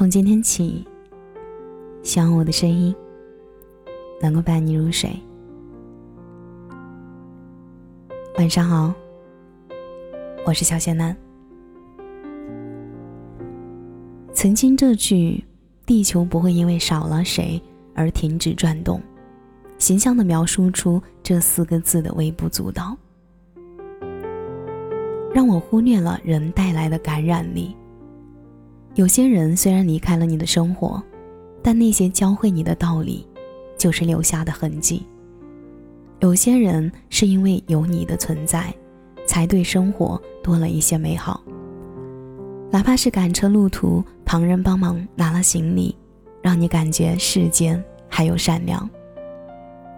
从今天起，希望我的声音能够伴你入睡。晚上好，我是小仙男。曾经这句“地球不会因为少了谁而停止转动”，形象的描述出这四个字的微不足道，让我忽略了人带来的感染力。有些人虽然离开了你的生活，但那些教会你的道理，就是留下的痕迹。有些人是因为有你的存在，才对生活多了一些美好。哪怕是赶车路途，旁人帮忙拿了行李，让你感觉世间还有善良；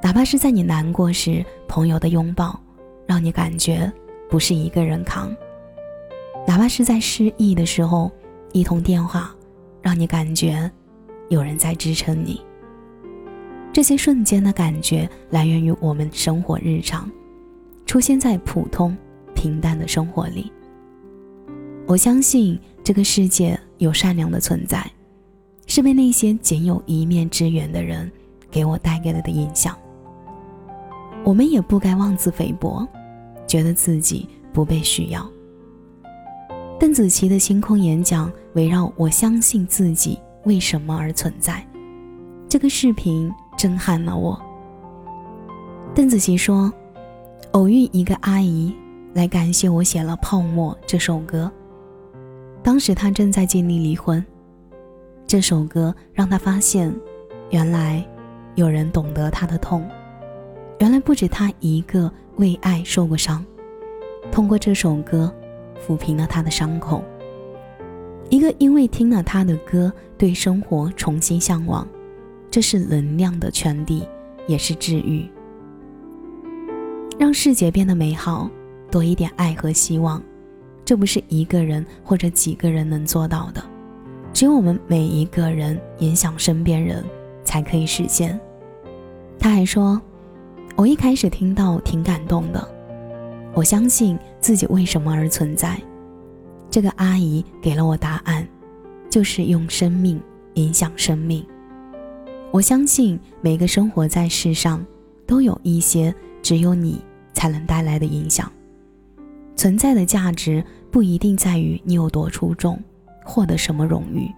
哪怕是在你难过时，朋友的拥抱，让你感觉不是一个人扛；哪怕是在失意的时候。一通电话，让你感觉有人在支撑你。这些瞬间的感觉来源于我们生活日常，出现在普通平淡的生活里。我相信这个世界有善良的存在，是被那些仅有一面之缘的人给我带给了的影响。我们也不该妄自菲薄，觉得自己不被需要。邓紫棋的星空演讲围绕“我相信自己为什么而存在”这个视频震撼了我。邓紫棋说：“偶遇一个阿姨来感谢我写了《泡沫》这首歌，当时她正在经历离婚，这首歌让她发现，原来有人懂得她的痛，原来不止她一个为爱受过伤。通过这首歌。”抚平了他的伤口。一个因为听了他的歌，对生活重新向往，这是能量的传递，也是治愈。让世界变得美好，多一点爱和希望，这不是一个人或者几个人能做到的，只有我们每一个人影响身边人，才可以实现。他还说：“我一开始听到挺感动的。”我相信自己为什么而存在。这个阿姨给了我答案，就是用生命影响生命。我相信每个生活在世上，都有一些只有你才能带来的影响。存在的价值不一定在于你有多出众，获得什么荣誉，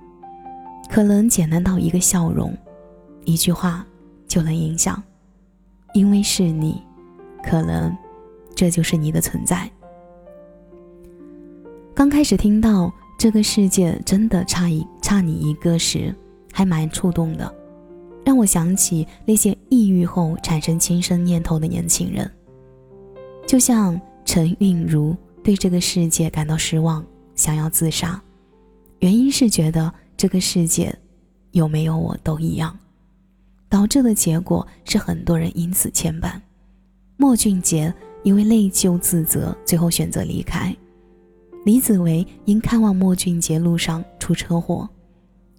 可能简单到一个笑容，一句话就能影响。因为是你，可能。这就是你的存在。刚开始听到这个世界真的差一差你一个时，还蛮触动的，让我想起那些抑郁后产生轻生念头的年轻人。就像陈韵如对这个世界感到失望，想要自杀，原因是觉得这个世界有没有我都一样，导致的结果是很多人因此牵绊。莫俊杰。因为内疚自责，最后选择离开。李子维因看望莫俊杰路上出车祸，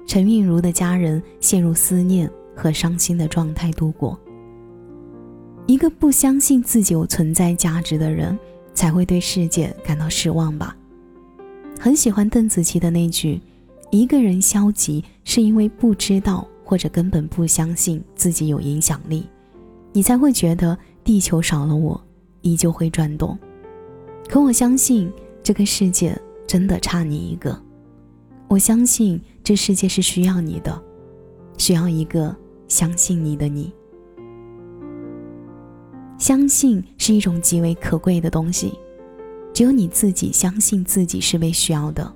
陈韵如的家人陷入思念和伤心的状态度过。一个不相信自己有存在价值的人，才会对世界感到失望吧。很喜欢邓紫棋的那句：“一个人消极，是因为不知道或者根本不相信自己有影响力，你才会觉得地球少了我。”依旧会转动，可我相信这个世界真的差你一个。我相信这世界是需要你的，需要一个相信你的你。相信是一种极为可贵的东西，只有你自己相信自己是被需要的，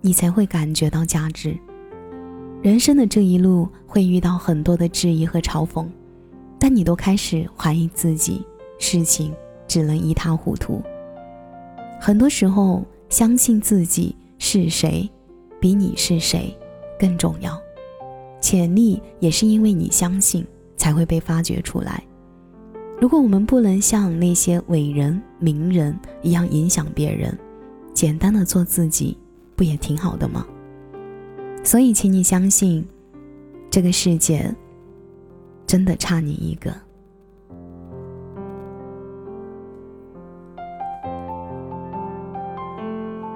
你才会感觉到价值。人生的这一路会遇到很多的质疑和嘲讽，但你都开始怀疑自己，事情。只能一塌糊涂。很多时候，相信自己是谁，比你是谁更重要。潜力也是因为你相信，才会被发掘出来。如果我们不能像那些伟人、名人一样影响别人，简单的做自己，不也挺好的吗？所以，请你相信，这个世界真的差你一个。